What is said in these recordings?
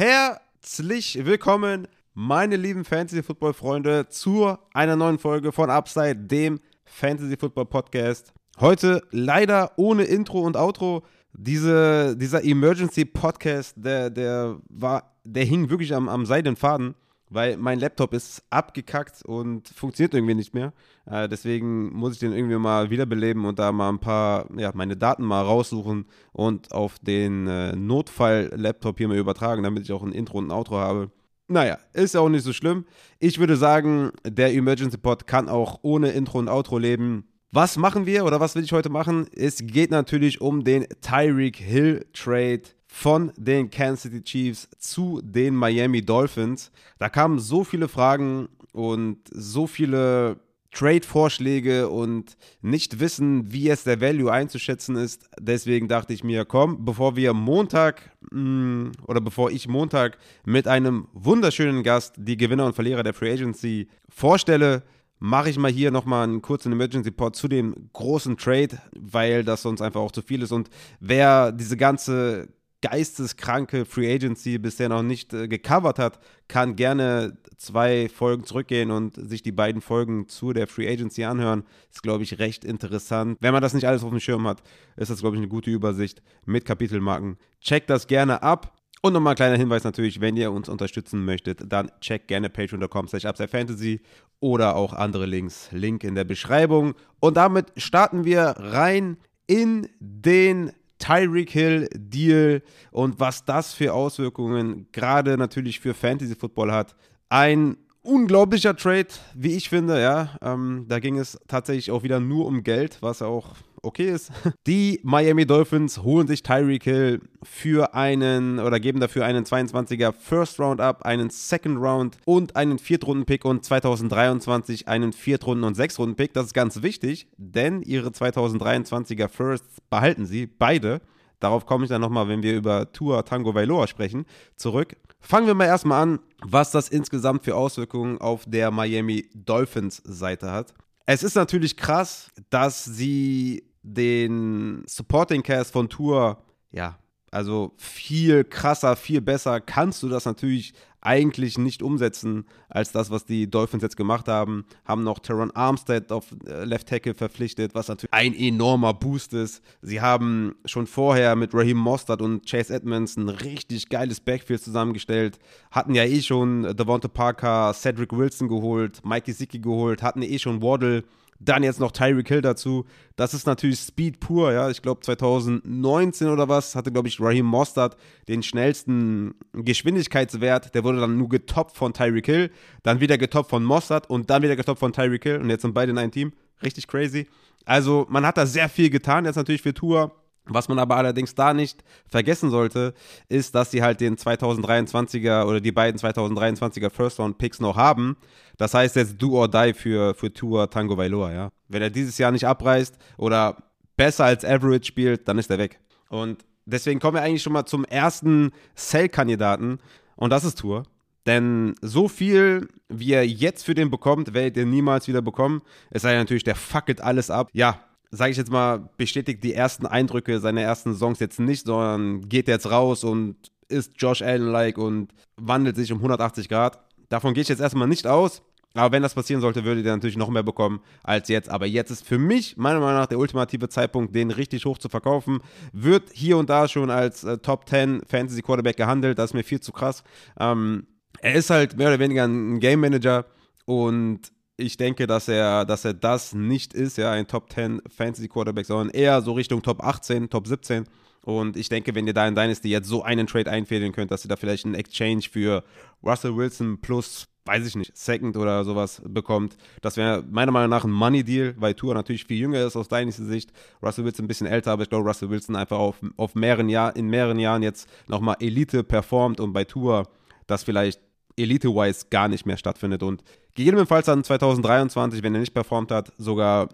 Herzlich willkommen, meine lieben Fantasy-Football-Freunde, zu einer neuen Folge von Upside, dem Fantasy-Football-Podcast. Heute leider ohne Intro und Outro. Diese, dieser Emergency-Podcast, der, der, war, der hing wirklich am, am seidenen Faden weil mein Laptop ist abgekackt und funktioniert irgendwie nicht mehr. Äh, deswegen muss ich den irgendwie mal wiederbeleben und da mal ein paar, ja, meine Daten mal raussuchen und auf den äh, Notfall-Laptop hier mal übertragen, damit ich auch ein Intro und ein Outro habe. Naja, ist ja auch nicht so schlimm. Ich würde sagen, der Emergency Pod kann auch ohne Intro und Outro leben. Was machen wir oder was will ich heute machen? Es geht natürlich um den Tyreek Hill Trade von den Kansas City Chiefs zu den Miami Dolphins. Da kamen so viele Fragen und so viele Trade-Vorschläge und nicht wissen, wie jetzt der Value einzuschätzen ist. Deswegen dachte ich mir, komm, bevor wir Montag mm, oder bevor ich Montag mit einem wunderschönen Gast die Gewinner und Verlierer der Free Agency vorstelle, mache ich mal hier nochmal einen kurzen Emergency Pod zu dem großen Trade, weil das sonst einfach auch zu viel ist. Und wer diese ganze geisteskranke Free Agency bisher noch nicht äh, gecovert hat, kann gerne zwei Folgen zurückgehen und sich die beiden Folgen zu der Free Agency anhören. Ist, glaube ich, recht interessant. Wenn man das nicht alles auf dem Schirm hat, ist das, glaube ich, eine gute Übersicht mit Kapitelmarken. Checkt das gerne ab. Und nochmal ein kleiner Hinweis natürlich, wenn ihr uns unterstützen möchtet, dann checkt gerne patreon.com slash fantasy oder auch andere Links. Link in der Beschreibung. Und damit starten wir rein in den Tyreek Hill Deal und was das für Auswirkungen gerade natürlich für Fantasy Football hat. Ein unglaublicher Trade, wie ich finde, ja. Ähm, da ging es tatsächlich auch wieder nur um Geld, was auch okay ist. Die Miami Dolphins holen sich Tyreek Hill für einen oder geben dafür einen 22er First Round ab, einen Second Round und einen Viertrunden-Pick und 2023 einen Viertrunden- und Sechstrunden-Pick. Das ist ganz wichtig, denn ihre 2023er Firsts behalten sie beide. Darauf komme ich dann nochmal, wenn wir über Tour Tango Vailoa sprechen, zurück. Fangen wir mal erstmal an, was das insgesamt für Auswirkungen auf der Miami Dolphins Seite hat. Es ist natürlich krass, dass sie den Supporting Cast von Tour, ja, also viel krasser, viel besser kannst du das natürlich eigentlich nicht umsetzen als das, was die Dolphins jetzt gemacht haben. Haben noch Teron Armstead auf äh, Left Tackle verpflichtet, was natürlich ein enormer Boost ist. Sie haben schon vorher mit Raheem Mostert und Chase Edmonds ein richtig geiles Backfield zusammengestellt. Hatten ja eh schon Devonta Parker, Cedric Wilson geholt, Mikey Sicki geholt, hatten eh schon Waddle dann jetzt noch Tyreek Hill dazu. Das ist natürlich Speed pur, ja. Ich glaube 2019 oder was hatte, glaube ich, Raheem Mostert den schnellsten Geschwindigkeitswert. Der wurde dann nur getoppt von Tyreek Hill, dann wieder getoppt von Mostert und dann wieder getoppt von Tyreek Hill. Und jetzt sind beide in einem Team. Richtig crazy. Also man hat da sehr viel getan, jetzt natürlich für Tour. Was man aber allerdings da nicht vergessen sollte, ist, dass sie halt den 2023er oder die beiden 2023er First Round Picks noch haben. Das heißt jetzt do or die für, für Tour Tango Vailoa, ja. Wenn er dieses Jahr nicht abreißt oder besser als Average spielt, dann ist er weg. Und deswegen kommen wir eigentlich schon mal zum ersten Sell-Kandidaten und das ist Tour. Denn so viel, wie er jetzt für den bekommt, werdet ihr niemals wieder bekommen. Es sei natürlich, der fackelt alles ab. Ja, sage ich jetzt mal, bestätigt die ersten Eindrücke seiner ersten Songs jetzt nicht, sondern geht jetzt raus und ist Josh Allen-like und wandelt sich um 180 Grad. Davon gehe ich jetzt erstmal nicht aus. Aber wenn das passieren sollte, würdet ihr natürlich noch mehr bekommen als jetzt. Aber jetzt ist für mich, meiner Meinung nach, der ultimative Zeitpunkt, den richtig hoch zu verkaufen. Wird hier und da schon als äh, Top 10 Fantasy Quarterback gehandelt. Das ist mir viel zu krass. Ähm, er ist halt mehr oder weniger ein Game Manager und ich denke, dass er, dass er das nicht ist, ja, ein Top 10 Fantasy Quarterback, sondern eher so Richtung Top 18, Top 17. Und ich denke, wenn ihr da in Dynasty jetzt so einen Trade einfädeln könnt, dass ihr da vielleicht einen Exchange für Russell Wilson plus, weiß ich nicht, Second oder sowas bekommt, das wäre meiner Meinung nach ein Money Deal, weil Tour natürlich viel jünger ist aus Dynasty Sicht. Russell Wilson ein bisschen älter, aber ich glaube, Russell Wilson einfach auf, auf mehreren Jahr, in mehreren Jahren jetzt nochmal Elite performt und bei Tour das vielleicht Elite-wise gar nicht mehr stattfindet und gegebenenfalls dann 2023, wenn er nicht performt hat, sogar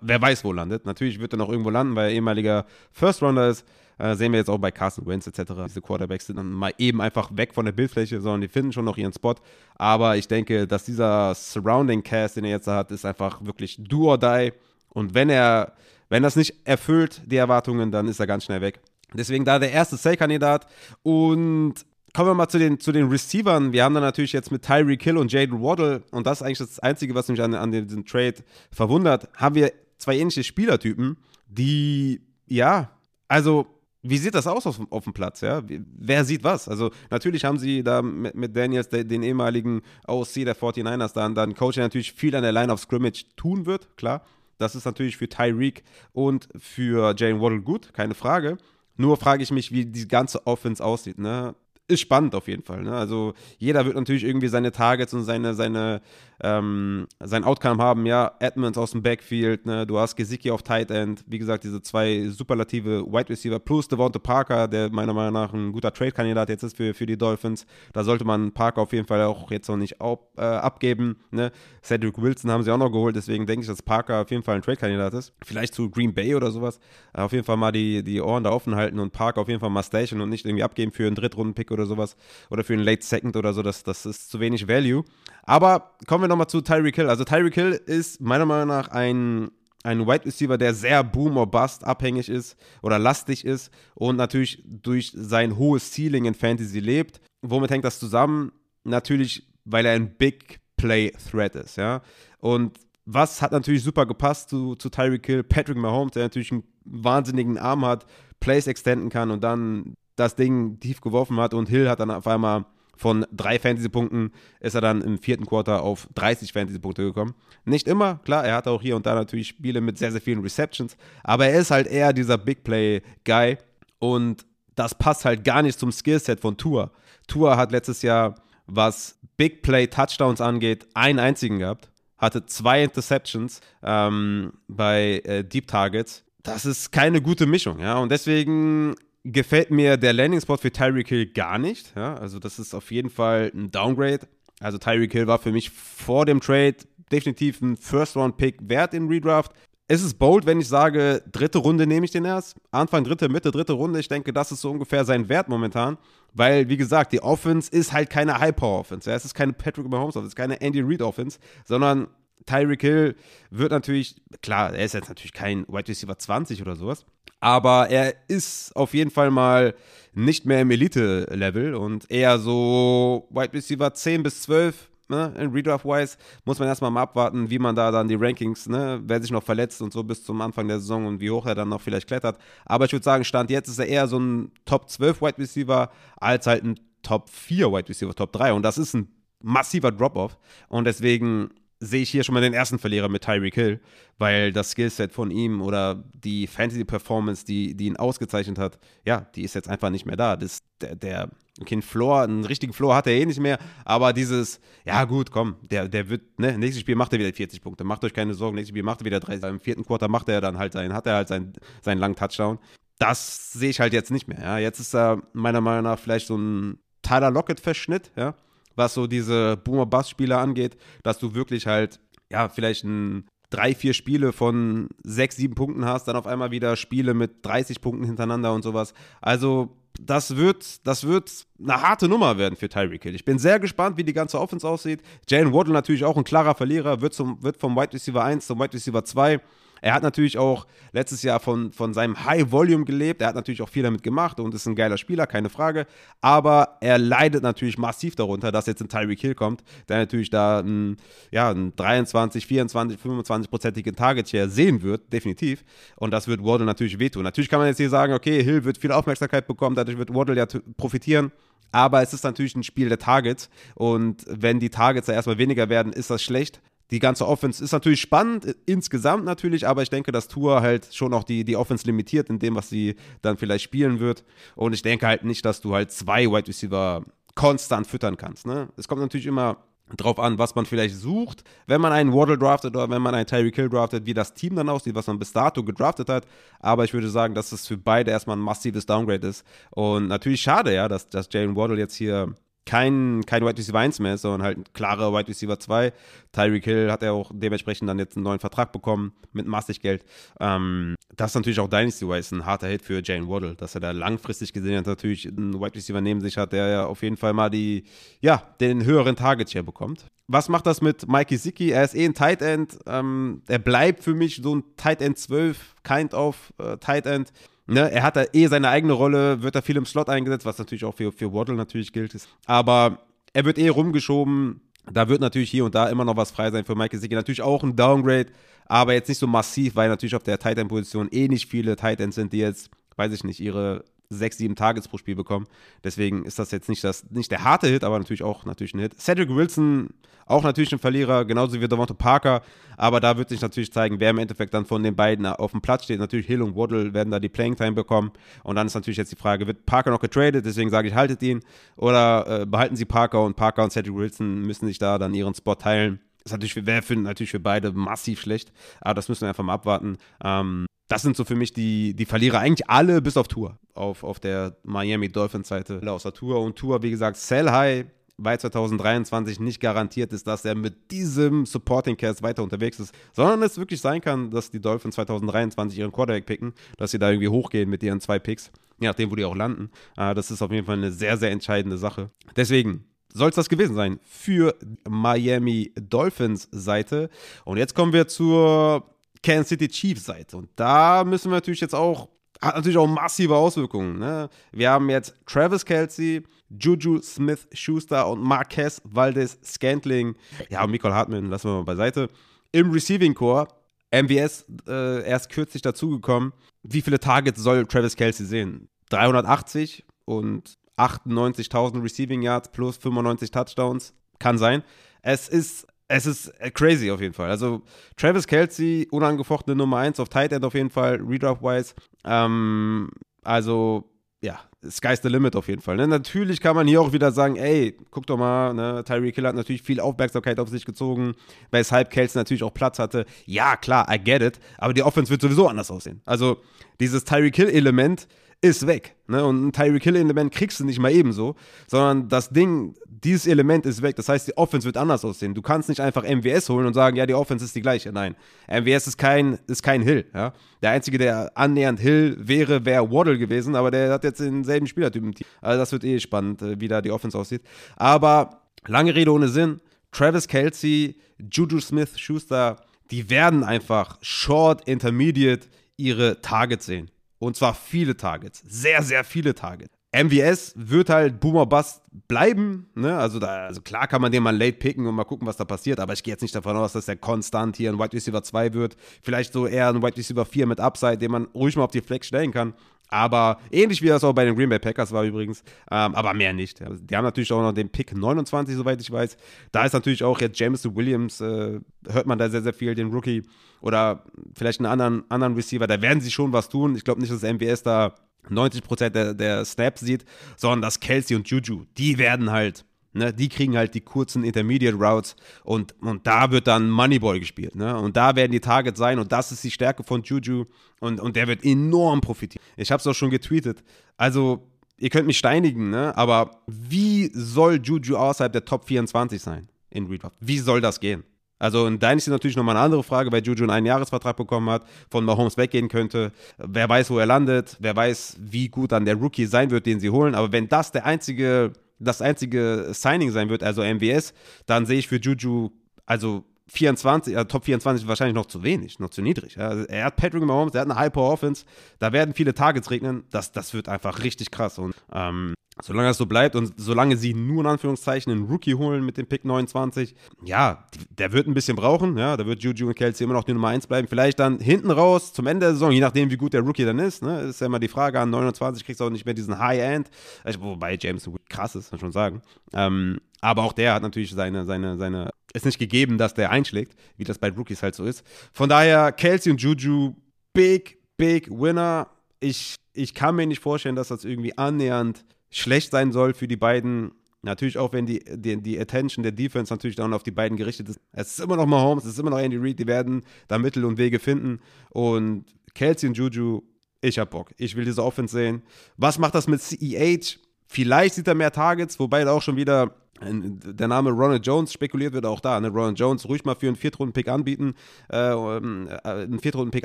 wer weiß wo landet. Natürlich wird er noch irgendwo landen, weil er ehemaliger First Rounder ist. Äh, sehen wir jetzt auch bei Carson Wentz etc. Diese Quarterbacks sind dann mal eben einfach weg von der Bildfläche, sondern die finden schon noch ihren Spot. Aber ich denke, dass dieser Surrounding Cast, den er jetzt hat, ist einfach wirklich do or die. Und wenn er, wenn das nicht erfüllt, die Erwartungen, dann ist er ganz schnell weg. Deswegen da der erste Sale-Kandidat. Und kommen wir mal zu den, zu den Receivern. Wir haben dann natürlich jetzt mit Tyreek Hill und Jaden Waddle, und das ist eigentlich das Einzige, was mich an, an diesem Trade verwundert, haben wir zwei ähnliche Spielertypen, die, ja, also wie sieht das aus auf, auf, dem Platz? Ja? Wer sieht was? Also, natürlich haben sie da mit, mit Daniels, den, den ehemaligen OC der 49ers, dann, dann Coach, der natürlich viel an der Line of Scrimmage tun wird, klar. Das ist natürlich für Tyreek und für Jane Waddle gut, keine Frage. Nur frage ich mich, wie die ganze Offense aussieht. Ne? Ist spannend auf jeden Fall. Ne? Also jeder wird natürlich irgendwie seine Targets und seine, seine, ähm, sein Outcome haben. Ja, Edmonds aus dem Backfield, ne? du hast Gesicki auf Tight End. Wie gesagt, diese zwei superlative Wide Receiver plus Devonta Parker, der meiner Meinung nach ein guter Trade-Kandidat jetzt ist für, für die Dolphins. Da sollte man Parker auf jeden Fall auch jetzt noch nicht ab, äh, abgeben. Ne? Cedric Wilson haben sie auch noch geholt, deswegen denke ich, dass Parker auf jeden Fall ein Trade-Kandidat ist. Vielleicht zu Green Bay oder sowas. Auf jeden Fall mal die, die Ohren da offen halten und Parker auf jeden Fall mal station und nicht irgendwie abgeben für einen Drittrunden-Pick oder oder sowas oder für einen Late Second oder so, das, das ist zu wenig Value. Aber kommen wir nochmal zu Tyreek Hill. Also Tyreek Hill ist meiner Meinung nach ein, ein Wide Receiver, der sehr Boom or Bust abhängig ist oder lastig ist und natürlich durch sein hohes Ceiling in Fantasy lebt. Womit hängt das zusammen? Natürlich, weil er ein Big Play Threat ist, ja. Und was hat natürlich super gepasst zu, zu Tyreek Hill? Patrick Mahomes, der natürlich einen wahnsinnigen Arm hat, Plays extenden kann und dann das Ding tief geworfen hat und Hill hat dann auf einmal von drei Fantasy-Punkten ist er dann im vierten Quarter auf 30 Fantasy-Punkte gekommen. Nicht immer, klar, er hatte auch hier und da natürlich Spiele mit sehr, sehr vielen Receptions, aber er ist halt eher dieser Big Play-Guy und das passt halt gar nicht zum Skillset von Tour. Tour hat letztes Jahr, was Big Play-Touchdowns angeht, einen einzigen gehabt, hatte zwei Interceptions ähm, bei äh, Deep Targets. Das ist keine gute Mischung, ja, und deswegen gefällt mir der Landing-Spot für Tyreek Hill gar nicht. Ja? Also, das ist auf jeden Fall ein Downgrade. Also, Tyreek Hill war für mich vor dem Trade definitiv ein First-Round-Pick wert im Redraft. Es ist bold, wenn ich sage, dritte Runde nehme ich den erst. Anfang dritte, Mitte, dritte Runde. Ich denke, das ist so ungefähr sein Wert momentan. Weil, wie gesagt, die Offense ist halt keine High-Power-Offense. Ja? Es ist keine Patrick Mahomes-Offense, keine Andy Reid-Offense, sondern Tyreek Hill wird natürlich, klar, er ist jetzt natürlich kein Wide Receiver 20 oder sowas, aber er ist auf jeden Fall mal nicht mehr im Elite-Level und eher so Wide Receiver 10 bis 12. Ne, in Redraft-wise muss man erstmal mal abwarten, wie man da dann die Rankings, ne, wer sich noch verletzt und so bis zum Anfang der Saison und wie hoch er dann noch vielleicht klettert. Aber ich würde sagen, Stand jetzt ist er eher so ein Top 12 Wide Receiver als halt ein Top 4 Wide Receiver, Top 3. Und das ist ein massiver Drop-Off. Und deswegen sehe ich hier schon mal den ersten Verlierer mit Tyreek Hill, weil das Skillset von ihm oder die Fantasy-Performance, die, die ihn ausgezeichnet hat, ja, die ist jetzt einfach nicht mehr da. Das, der, der okay, einen Floor, einen richtigen Floor hat er eh nicht mehr, aber dieses, ja gut, komm, der, der wird, ne, nächstes Spiel macht er wieder 40 Punkte, macht euch keine Sorgen, nächstes Spiel macht er wieder 30, im vierten Quarter macht er dann halt seinen, hat er halt seinen, seinen langen Touchdown. Das sehe ich halt jetzt nicht mehr, ja. Jetzt ist er meiner Meinung nach vielleicht so ein Tyler Lockett-Verschnitt, ja was so diese Boomer-Bass-Spieler angeht, dass du wirklich halt, ja, vielleicht ein drei, vier Spiele von sechs, sieben Punkten hast, dann auf einmal wieder Spiele mit 30 Punkten hintereinander und sowas. Also, das wird, das wird eine harte Nummer werden für Tyreek Hill. Ich bin sehr gespannt, wie die ganze Offense aussieht. Jalen Waddle natürlich auch ein klarer Verlierer, wird, zum, wird vom Wide Receiver 1 zum Wide Receiver 2. Er hat natürlich auch letztes Jahr von, von seinem High Volume gelebt. Er hat natürlich auch viel damit gemacht und ist ein geiler Spieler, keine Frage. Aber er leidet natürlich massiv darunter, dass jetzt ein Tyreek Hill kommt, der natürlich da ein, ja, ein 23, 24, 25-prozentigen Target Share sehen wird, definitiv. Und das wird Waddle natürlich wehtun. Natürlich kann man jetzt hier sagen, okay, Hill wird viel Aufmerksamkeit bekommen, dadurch wird Waddle ja profitieren. Aber es ist natürlich ein Spiel der Targets. Und wenn die Targets ja erstmal weniger werden, ist das schlecht die ganze Offense ist natürlich spannend, äh, insgesamt natürlich, aber ich denke, dass Tour halt schon auch die, die Offense limitiert in dem, was sie dann vielleicht spielen wird. Und ich denke halt nicht, dass du halt zwei Wide Receiver konstant füttern kannst. Ne? Es kommt natürlich immer drauf an, was man vielleicht sucht, wenn man einen Waddle draftet oder wenn man einen Tyreek Hill draftet, wie das Team dann aussieht, was man bis dato gedraftet hat. Aber ich würde sagen, dass es für beide erstmal ein massives Downgrade ist. Und natürlich schade, ja, dass, dass Jalen Waddle jetzt hier kein, kein Wide Receiver 1 mehr ist, sondern halt ein klarer Wide Receiver 2. Tyreek Hill hat er auch dementsprechend dann jetzt einen neuen Vertrag bekommen mit massig Geld. Ähm, das ist natürlich auch Dynasty-wise ein harter Hit für Jane Waddle, dass er da langfristig gesehen hat, natürlich einen Wide Receiver neben sich hat, der ja auf jeden Fall mal die, ja, den höheren Target Share bekommt. Was macht das mit Mikey Sicki? Er ist eh ein Tight End. Ähm, er bleibt für mich so ein Tight End 12, kind of äh, Tight End. Ne, er hat da eh seine eigene Rolle, wird da viel im Slot eingesetzt, was natürlich auch für, für Waddle natürlich gilt. Aber er wird eh rumgeschoben. Da wird natürlich hier und da immer noch was frei sein für Mike Gesicki. Natürlich auch ein Downgrade, aber jetzt nicht so massiv, weil natürlich auf der Tight End Position eh nicht viele Tight Ends sind, die jetzt, weiß ich nicht, ihre sechs, sieben Targets pro Spiel bekommen. Deswegen ist das jetzt nicht, das, nicht der harte Hit, aber natürlich auch natürlich ein Hit. Cedric Wilson, auch natürlich ein Verlierer, genauso wie Devonta Parker. Aber da wird sich natürlich zeigen, wer im Endeffekt dann von den beiden auf dem Platz steht. Natürlich Hill und Waddle werden da die Playing Time bekommen. Und dann ist natürlich jetzt die Frage, wird Parker noch getradet? Deswegen sage ich, haltet ihn. Oder äh, behalten Sie Parker und Parker und Cedric Wilson müssen sich da dann ihren Spot teilen. Das wäre natürlich für beide massiv schlecht, aber das müssen wir einfach mal abwarten. Ähm, das sind so für mich die, die Verlierer, eigentlich alle bis auf Tour, auf, auf der Miami Dolphins Seite außer Tour. Und Tour, wie gesagt, Sell High, weil 2023 nicht garantiert ist, dass er mit diesem Supporting Cast weiter unterwegs ist, sondern es wirklich sein kann, dass die Dolphins 2023 ihren Quarterback picken, dass sie da irgendwie hochgehen mit ihren zwei Picks, je nachdem, wo die auch landen. Äh, das ist auf jeden Fall eine sehr, sehr entscheidende Sache. Deswegen, soll es das gewesen sein für Miami Dolphins Seite. Und jetzt kommen wir zur Kansas City Chiefs Seite. Und da müssen wir natürlich jetzt auch, hat natürlich auch massive Auswirkungen. Ne? Wir haben jetzt Travis Kelsey, Juju Smith Schuster und Marquez Valdez Scantling. Ja, und Michael Hartman lassen wir mal beiseite. Im Receiving Core, MVS äh, erst kürzlich dazugekommen. Wie viele Targets soll Travis Kelsey sehen? 380 und 98.000 Receiving Yards plus 95 Touchdowns. Kann sein. Es ist es ist äh, crazy auf jeden Fall. Also Travis Kelsey, unangefochtene Nummer 1 auf Tight End auf jeden Fall, Redraft-wise. Ähm, also, ja, sky's the limit auf jeden Fall. Ne? Natürlich kann man hier auch wieder sagen, ey, guck doch mal, ne? Tyreek Hill hat natürlich viel Aufmerksamkeit auf sich gezogen, weshalb Kelsey natürlich auch Platz hatte. Ja, klar, I get it, aber die Offense wird sowieso anders aussehen. Also dieses Tyreek Hill-Element ist weg. Ne? Und ein Tyreek Hill-Element kriegst du nicht mal ebenso, sondern das Ding, dieses Element ist weg. Das heißt, die Offense wird anders aussehen. Du kannst nicht einfach MWS holen und sagen, ja, die Offense ist die gleiche. Nein, MWS ist kein, ist kein Hill. Ja? Der Einzige, der annähernd Hill wäre, wäre Waddle gewesen, aber der hat jetzt denselben Spielertyp im Team. Also das wird eh spannend, äh, wie da die Offense aussieht. Aber lange Rede ohne Sinn. Travis Kelsey, Juju Smith, Schuster, die werden einfach short, intermediate ihre Targets sehen. Und zwar viele Targets. Sehr, sehr viele Targets. MVS wird halt Boomer Bust bleiben. Ne? Also, da, also klar kann man den mal late picken und mal gucken, was da passiert. Aber ich gehe jetzt nicht davon aus, dass der konstant hier ein Wide Receiver 2 wird. Vielleicht so eher ein Wide Receiver 4 mit Upside, den man ruhig mal auf die Flex stellen kann. Aber ähnlich wie das auch bei den Green Bay Packers war übrigens. Ähm, aber mehr nicht. Die haben natürlich auch noch den Pick 29, soweit ich weiß. Da ist natürlich auch jetzt Jameson Williams, äh, hört man da sehr, sehr viel, den Rookie. Oder vielleicht einen anderen, anderen Receiver. Da werden sie schon was tun. Ich glaube nicht, dass MWS da 90% der, der Snaps sieht, sondern dass Kelsey und Juju, die werden halt Ne, die kriegen halt die kurzen Intermediate Routes und, und da wird dann Moneyball gespielt. Ne? Und da werden die Targets sein und das ist die Stärke von Juju und, und der wird enorm profitieren. Ich habe es auch schon getweetet. Also, ihr könnt mich steinigen, ne? aber wie soll Juju außerhalb der Top 24 sein in Redraft? Wie soll das gehen? Also in Dynasty natürlich nochmal eine andere Frage, weil Juju einen Einjahresvertrag bekommen hat, von Mahomes weggehen könnte. Wer weiß, wo er landet, wer weiß, wie gut dann der Rookie sein wird, den sie holen. Aber wenn das der einzige das einzige Signing sein wird, also MWS, dann sehe ich für Juju, also 24, äh, Top 24 wahrscheinlich noch zu wenig, noch zu niedrig. Also er hat Patrick Mahomes, er hat eine Hyper-Offense, da werden viele Targets regnen, das, das wird einfach richtig krass. Und ähm, Solange das so bleibt und solange sie nur in Anführungszeichen einen Rookie holen mit dem Pick 29, ja, der wird ein bisschen brauchen, ja, da wird Juju und Kelsey immer noch die Nummer 1 bleiben. Vielleicht dann hinten raus zum Ende der Saison, je nachdem, wie gut der Rookie dann ist, ne, ist ja immer die Frage, an 29 kriegst du auch nicht mehr diesen High-End, wobei James krass ist, kann man schon sagen. Ähm, aber auch der hat natürlich seine, seine, seine, ist nicht gegeben, dass der einschlägt, wie das bei Rookies halt so ist. Von daher, Kelsey und Juju, big, big Winner. Ich, ich kann mir nicht vorstellen, dass das irgendwie annähernd schlecht sein soll für die beiden. Natürlich auch, wenn die, die, die Attention der Defense natürlich dann auf die beiden gerichtet ist. Es ist immer noch Mahomes, es ist immer noch Andy Reid, die werden da Mittel und Wege finden. Und Kelsey und Juju, ich hab Bock. Ich will diese Offense sehen. Was macht das mit CEH? Vielleicht sieht er mehr Targets, wobei da auch schon wieder der Name Ronald Jones spekuliert wird auch da. Ne? Ronald Jones ruhig mal für einen Viertrunden-Pick anbieten, äh, ähm, äh, einen Viertrunden-Pick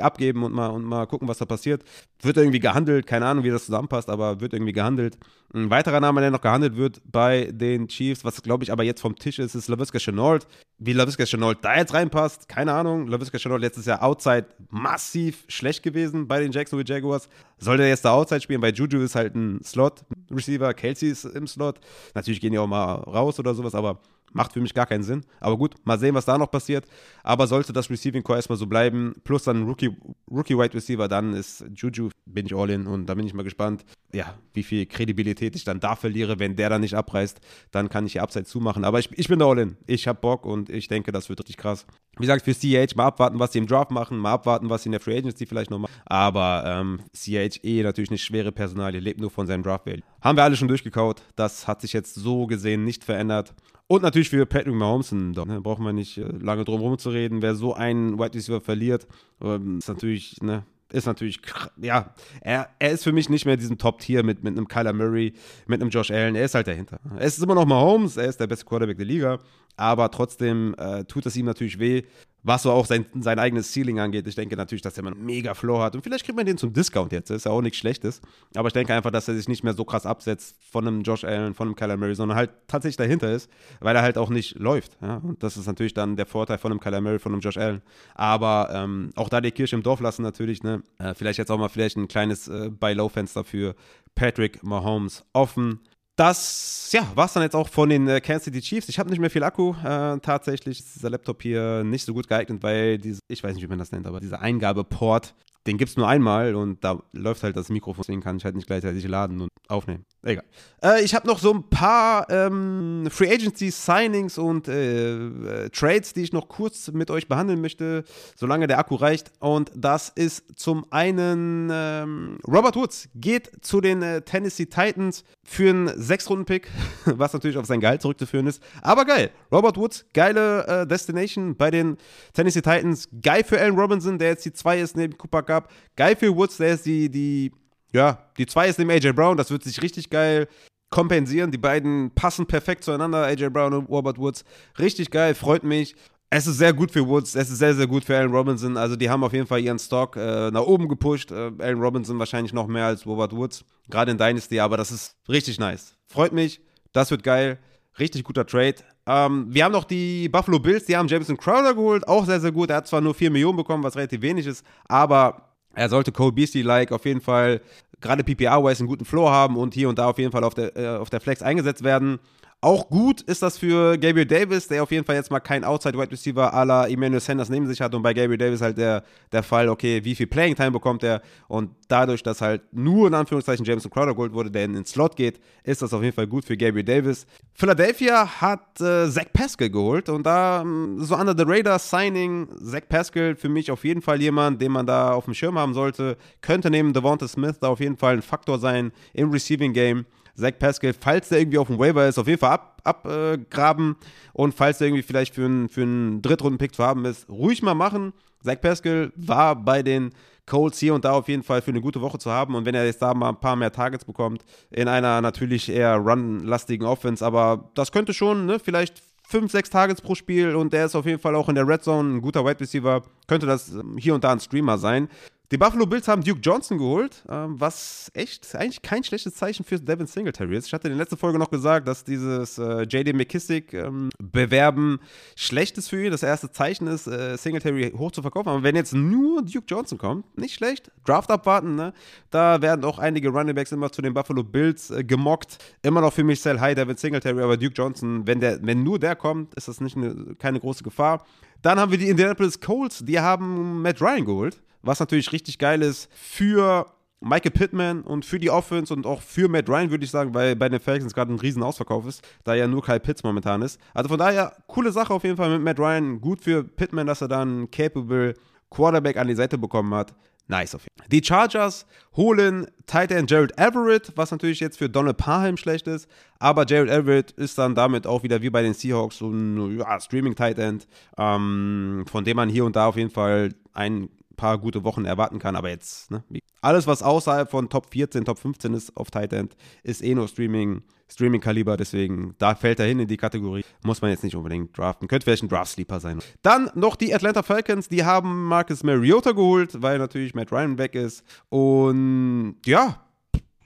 abgeben und mal, und mal gucken, was da passiert. Wird irgendwie gehandelt, keine Ahnung, wie das zusammenpasst, aber wird irgendwie gehandelt. Ein weiterer Name, der noch gehandelt wird bei den Chiefs, was glaube ich aber jetzt vom Tisch ist, ist LaVisca Chenault. Wie LaVisca Chenault da jetzt reinpasst, keine Ahnung. LaVisca Chenault letztes Jahr Outside massiv schlecht gewesen bei den Jacksonville Jaguars. Soll der jetzt da Outside spielen? Bei Juju ist halt ein Slot-Receiver, Kelsey ist im Slot. Natürlich gehen die auch mal raus oder sowas, aber Macht für mich gar keinen Sinn. Aber gut, mal sehen, was da noch passiert. Aber sollte das Receiving Core erstmal so bleiben, plus dann Rookie, Rookie Wide Receiver, dann ist Juju, bin ich all in und da bin ich mal gespannt, ja, wie viel Kredibilität ich dann da verliere. Wenn der dann nicht abreißt, dann kann ich hier Upside zumachen. Aber ich, ich bin da all in. Ich habe Bock und ich denke, das wird richtig krass. Wie gesagt, für CH mal abwarten, was sie im Draft machen, mal abwarten, was sie in der Free Agency vielleicht noch machen. Aber ähm, CH eh natürlich eine schwere Personalie, lebt nur von seinem Draft Value. Haben wir alle schon durchgekaut. Das hat sich jetzt so gesehen nicht verändert. Und natürlich für Patrick Mahomes, da ne, brauchen wir nicht äh, lange drum herum zu reden. Wer so einen Wide Receiver verliert, ähm, ist natürlich, ne, ist natürlich, ja, er, er ist für mich nicht mehr diesen Top-Tier mit, mit einem Kyler Murray, mit einem Josh Allen. Er ist halt dahinter. Er ist immer noch Mahomes, er ist der beste Quarterback der Liga, aber trotzdem äh, tut es ihm natürlich weh, was so auch sein, sein eigenes Ceiling angeht. Ich denke natürlich, dass er einen mega Floor hat. Und vielleicht kriegt man den zum Discount jetzt. Ist ja auch nichts Schlechtes. Aber ich denke einfach, dass er sich nicht mehr so krass absetzt von einem Josh Allen, von einem Kyler Murray, sondern halt tatsächlich dahinter ist, weil er halt auch nicht läuft. Ja? Und das ist natürlich dann der Vorteil von einem Kyler Murray, von einem Josh Allen. Aber ähm, auch da die Kirche im Dorf lassen natürlich. Ne? Äh, vielleicht jetzt auch mal vielleicht ein kleines äh, Buy-Low-Fenster für Patrick Mahomes offen. Das, ja, war es dann jetzt auch von den äh, Kansas City Chiefs. Ich habe nicht mehr viel Akku. Äh, tatsächlich ist dieser Laptop hier nicht so gut geeignet, weil diese, ich weiß nicht, wie man das nennt, aber dieser Eingabeport den gibt es nur einmal und da läuft halt das Mikrofon, deswegen kann ich halt nicht gleichzeitig laden und aufnehmen. Egal. Äh, ich habe noch so ein paar ähm, Free Agency Signings und äh, äh, Trades, die ich noch kurz mit euch behandeln möchte, solange der Akku reicht. Und das ist zum einen ähm, Robert Woods geht zu den äh, Tennessee Titans für einen Sechs-Runden-Pick, was natürlich auf sein Gehalt zurückzuführen ist. Aber geil. Robert Woods, geile äh, Destination bei den Tennessee Titans. Geil für Allen Robinson, der jetzt die zwei ist neben Cooper gab. Geil für Woods, der ist die, die, ja, die zwei ist neben AJ Brown, das wird sich richtig geil kompensieren. Die beiden passen perfekt zueinander, AJ Brown und Robert Woods. Richtig geil, freut mich. Es ist sehr gut für Woods, es ist sehr, sehr gut für Allen Robinson. Also, die haben auf jeden Fall ihren Stock äh, nach oben gepusht. Äh, Allen Robinson wahrscheinlich noch mehr als Robert Woods, gerade in Dynasty, aber das ist richtig nice. Freut mich, das wird geil. Richtig guter Trade. Ähm, wir haben noch die Buffalo Bills, die haben Jameson Crowder geholt, auch sehr, sehr gut. Er hat zwar nur 4 Millionen bekommen, was relativ wenig ist, aber er sollte Cole Beastie-like auf jeden Fall gerade PPR-wise einen guten Floor haben und hier und da auf jeden Fall auf der, äh, auf der Flex eingesetzt werden. Auch gut ist das für Gabriel Davis, der auf jeden Fall jetzt mal kein Outside-Wide Receiver à la Emmanuel Sanders neben sich hat und bei Gabriel Davis halt der, der Fall, okay, wie viel Playing Time bekommt er und dadurch, dass halt nur in Anführungszeichen Jameson Crowder geholt wurde, der in den Slot geht, ist das auf jeden Fall gut für Gabriel Davis. Philadelphia hat äh, Zach Pascal geholt und da mm, so under the radar Signing, Zach Pascal für mich auf jeden Fall jemand, den man da auf dem Schirm haben sollte, könnte neben Devonta Smith da auf jeden Fall ein Faktor sein im Receiving Game. Zach Pascal, falls der irgendwie auf dem Waiver ist, auf jeden Fall abgraben. Ab, äh, und falls der irgendwie vielleicht für einen für Drittrunden-Pick zu haben ist, ruhig mal machen. Zach Pascal war bei den Colts hier und da auf jeden Fall für eine gute Woche zu haben. Und wenn er jetzt da mal ein paar mehr Targets bekommt, in einer natürlich eher run-lastigen Offense, aber das könnte schon, ne, vielleicht fünf, sechs Targets pro Spiel und der ist auf jeden Fall auch in der Red Zone ein guter Wide Receiver. Könnte das ähm, hier und da ein Streamer sein. Die Buffalo Bills haben Duke Johnson geholt, ähm, was echt eigentlich kein schlechtes Zeichen für Devin Singletary ist. Ich hatte in der letzten Folge noch gesagt, dass dieses äh, JD McKissick ähm, schlecht ist für ihn. Das erste Zeichen ist, äh, Singletary hoch zu verkaufen. Aber wenn jetzt nur Duke Johnson kommt, nicht schlecht. Draft abwarten, ne? Da werden auch einige Runningbacks immer zu den Buffalo Bills äh, gemockt. Immer noch für mich Sell High, Devin Singletary, aber Duke Johnson, wenn, der, wenn nur der kommt, ist das nicht eine, keine große Gefahr. Dann haben wir die Indianapolis Colts, die haben Matt Ryan geholt was natürlich richtig geil ist für Michael Pittman und für die Offense und auch für Matt Ryan, würde ich sagen, weil bei den Falcons gerade ein riesen Ausverkauf ist, da ja nur Kyle Pitts momentan ist. Also von daher, coole Sache auf jeden Fall mit Matt Ryan. Gut für Pittman, dass er dann capable Quarterback an die Seite bekommen hat. Nice auf jeden Fall. Die Chargers holen Tight End Jared Everett, was natürlich jetzt für Donald Parham schlecht ist. Aber Jared Everett ist dann damit auch wieder wie bei den Seahawks so ein ja, Streaming-Tight End, ähm, von dem man hier und da auf jeden Fall einen paar gute Wochen erwarten kann. Aber jetzt, ne, alles, was außerhalb von Top 14, Top 15 ist auf Tight End, ist eh nur Streaming, Streaming-Kaliber. Deswegen, da fällt er hin in die Kategorie. Muss man jetzt nicht unbedingt draften. Könnte vielleicht ein Draft-Sleeper sein. Dann noch die Atlanta Falcons. Die haben Marcus Mariota geholt, weil natürlich Matt Ryan weg ist. Und ja,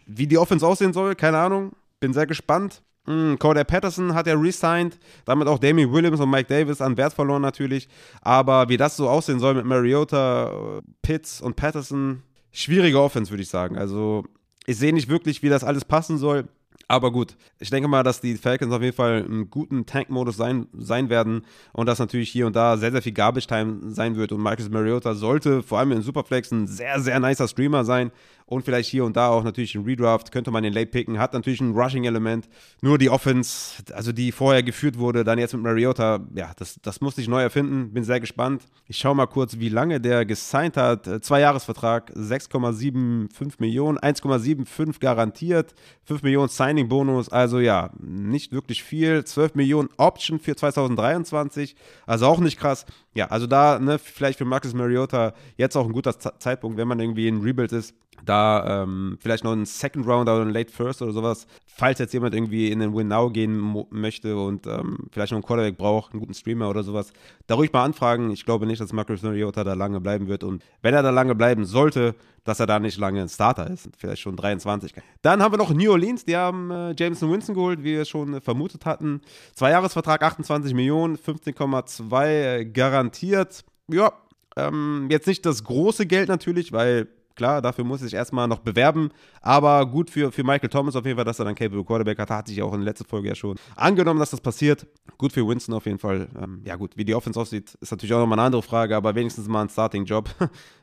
wie die Offense aussehen soll, keine Ahnung. Bin sehr gespannt. Mm, Corday Patterson hat ja resigned, damit auch Damien Williams und Mike Davis an Wert verloren natürlich. Aber wie das so aussehen soll mit Mariota, Pitts und Patterson, schwierige Offense, würde ich sagen. Also ich sehe nicht wirklich, wie das alles passen soll. Aber gut, ich denke mal, dass die Falcons auf jeden Fall einen guten Tank-Modus sein, sein werden und dass natürlich hier und da sehr, sehr viel Garbage-Time sein wird. Und Marcus Mariota sollte vor allem in Superflex ein sehr, sehr nicer Streamer sein und vielleicht hier und da auch natürlich ein Redraft, könnte man den Late picken, hat natürlich ein Rushing-Element. Nur die Offense, also die vorher geführt wurde, dann jetzt mit Mariota, ja, das, das musste ich neu erfinden. Bin sehr gespannt. Ich schaue mal kurz, wie lange der gesigned hat. Zwei Jahresvertrag, 6,75 Millionen, 1,75 garantiert, 5 Millionen Signing-Bonus, also ja, nicht wirklich viel. 12 Millionen Option für 2023, also auch nicht krass. Ja, also da, ne, vielleicht für Marcus Mariota jetzt auch ein guter Zeitpunkt, wenn man irgendwie in Rebuild ist, da ähm, vielleicht noch einen Second Rounder oder einen Late First oder sowas, falls jetzt jemand irgendwie in den Win Now gehen möchte und ähm, vielleicht noch einen Quarterback braucht, einen guten Streamer oder sowas, da ruhig mal anfragen. Ich glaube nicht, dass Marcus Mariota da lange bleiben wird und wenn er da lange bleiben sollte, dass er da nicht lange ein Starter ist, vielleicht schon 23. Dann haben wir noch New Orleans, die haben äh, Jameson Winston geholt, wie wir schon äh, vermutet hatten. Zwei Jahresvertrag, 28 Millionen, 15,2 äh, garantiert. Ja, ähm, jetzt nicht das große Geld natürlich, weil Klar, dafür muss sich erstmal noch bewerben. Aber gut für, für Michael Thomas auf jeden Fall, dass er dann Capable Quarterback hat. Hat sich auch in der letzten Folge ja schon angenommen, dass das passiert. Gut für Winston auf jeden Fall. Ähm, ja, gut, wie die Offense aussieht, ist natürlich auch nochmal eine andere Frage, aber wenigstens mal ein Starting-Job.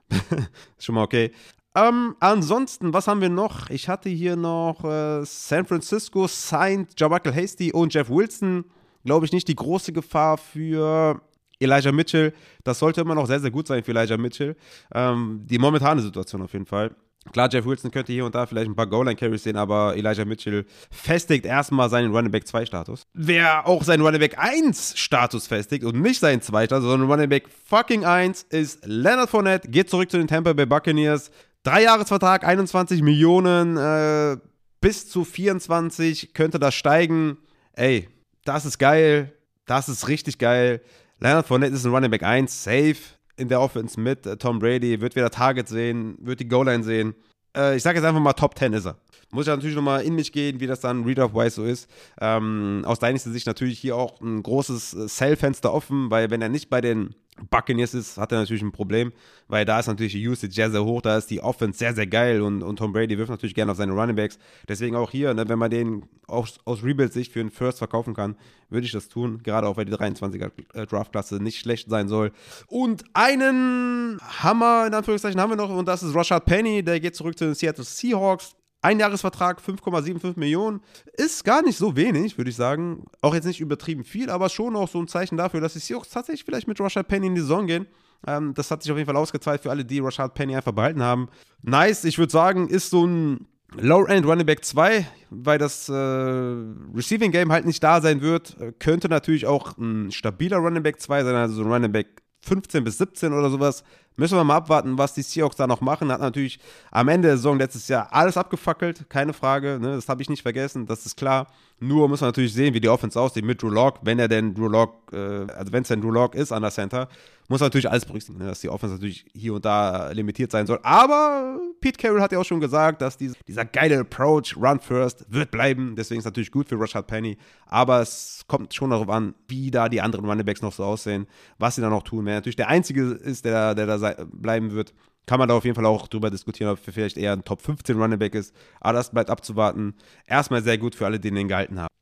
ist schon mal okay. Ähm, ansonsten, was haben wir noch? Ich hatte hier noch äh, San Francisco signed Jawakel Hasty und Jeff Wilson. Glaube ich nicht die große Gefahr für Elijah Mitchell, das sollte immer noch sehr, sehr gut sein für Elijah Mitchell. Ähm, die momentane Situation auf jeden Fall. Klar, Jeff Wilson könnte hier und da vielleicht ein paar Goal-Line-Carries sehen, aber Elijah Mitchell festigt erstmal seinen Running Back 2-Status. Wer auch seinen Running Back 1-Status festigt und nicht seinen zweiter, sondern Running Back fucking 1 ist Leonard Fournette, geht zurück zu den Tampa Bay Buccaneers. Drei-Jahres-Vertrag, 21 Millionen, äh, bis zu 24 könnte das steigen. Ey, das ist geil, das ist richtig geil. Leonard Fournette ist ein Running Back 1, safe in der Offense mit äh, Tom Brady, wird wieder Target sehen, wird die Goal-Line sehen. Äh, ich sage jetzt einfach mal Top 10 ist er. Muss ich natürlich nochmal in mich gehen, wie das dann Read-Off-wise so ist. Ähm, aus deiner Sicht natürlich hier auch ein großes äh, Sell-Fenster offen, weil wenn er nicht bei den Buccaneers ist, hat er natürlich ein Problem, weil da ist natürlich die Usage sehr, sehr hoch, da ist die Offense sehr, sehr geil und, und Tom Brady wirft natürlich gerne auf seine Running Backs. Deswegen auch hier, ne, wenn man den aus, aus Rebuild-Sicht für einen First verkaufen kann, würde ich das tun, gerade auch weil die 23er äh, Draftklasse nicht schlecht sein soll. Und einen Hammer, in Anführungszeichen, haben wir noch und das ist Rashad Penny, der geht zurück zu den Seattle Seahawks. Einjahresvertrag 5,75 Millionen ist gar nicht so wenig, würde ich sagen. Auch jetzt nicht übertrieben viel, aber schon auch so ein Zeichen dafür, dass die Seahawks tatsächlich vielleicht mit Rashad Penny in die Saison gehen. Ähm, das hat sich auf jeden Fall ausgezahlt für alle, die Rashad Penny einfach behalten haben. Nice, ich würde sagen, ist so ein Low-End Running Back 2, weil das äh, Receiving Game halt nicht da sein wird. Könnte natürlich auch ein stabiler Running Back 2 sein, also so ein Running Back 15 bis 17 oder sowas. Müssen wir mal abwarten, was die Seahawks da noch machen. Hat natürlich am Ende der Saison letztes Jahr alles abgefackelt, keine Frage. Ne? Das habe ich nicht vergessen, das ist klar. Nur muss man natürlich sehen, wie die Offense aussieht mit Drew Lock, wenn er denn Drew Lock, äh, also wenn es denn Drew Lock ist an der Center, muss man natürlich alles berücksichtigen, ne? dass die Offense natürlich hier und da limitiert sein soll. Aber Pete Carroll hat ja auch schon gesagt, dass diese, dieser geile Approach, Run First, wird bleiben. Deswegen ist es natürlich gut für Rashad Penny. Aber es kommt schon darauf an, wie da die anderen Runningbacks noch so aussehen, was sie da noch tun. Wer natürlich der Einzige ist, der, der da bleiben wird, kann man da auf jeden Fall auch drüber diskutieren, ob er vielleicht eher ein Top 15 Running Back ist. Aber das bleibt abzuwarten. Erstmal sehr gut für alle, die den gehalten haben.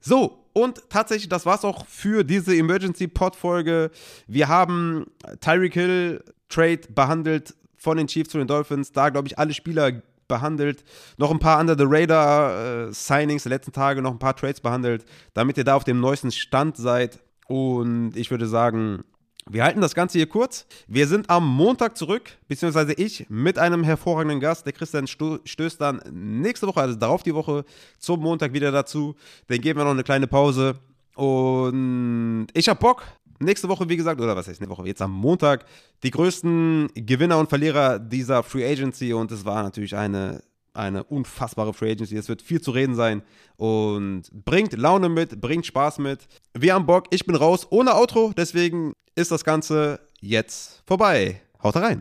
So, und tatsächlich, das war's auch für diese Emergency Pod Folge. Wir haben Tyreek Hill Trade behandelt von den Chiefs zu den Dolphins. Da, glaube ich, alle Spieler behandelt. Noch ein paar Under the Radar äh, Signings der letzten Tage, noch ein paar Trades behandelt, damit ihr da auf dem neuesten Stand seid. Und ich würde sagen, wir halten das Ganze hier kurz. Wir sind am Montag zurück, beziehungsweise ich mit einem hervorragenden Gast. Der Christian stößt dann nächste Woche, also darauf die Woche, zum Montag wieder dazu. Dann geben wir noch eine kleine Pause. Und ich habe Bock. Nächste Woche, wie gesagt, oder was heißt nächste Woche? Jetzt am Montag, die größten Gewinner und Verlierer dieser Free Agency. Und es war natürlich eine eine unfassbare Free Agency. Es wird viel zu reden sein und bringt Laune mit, bringt Spaß mit. Wir haben Bock, ich bin raus ohne Outro, deswegen ist das Ganze jetzt vorbei. Haut rein!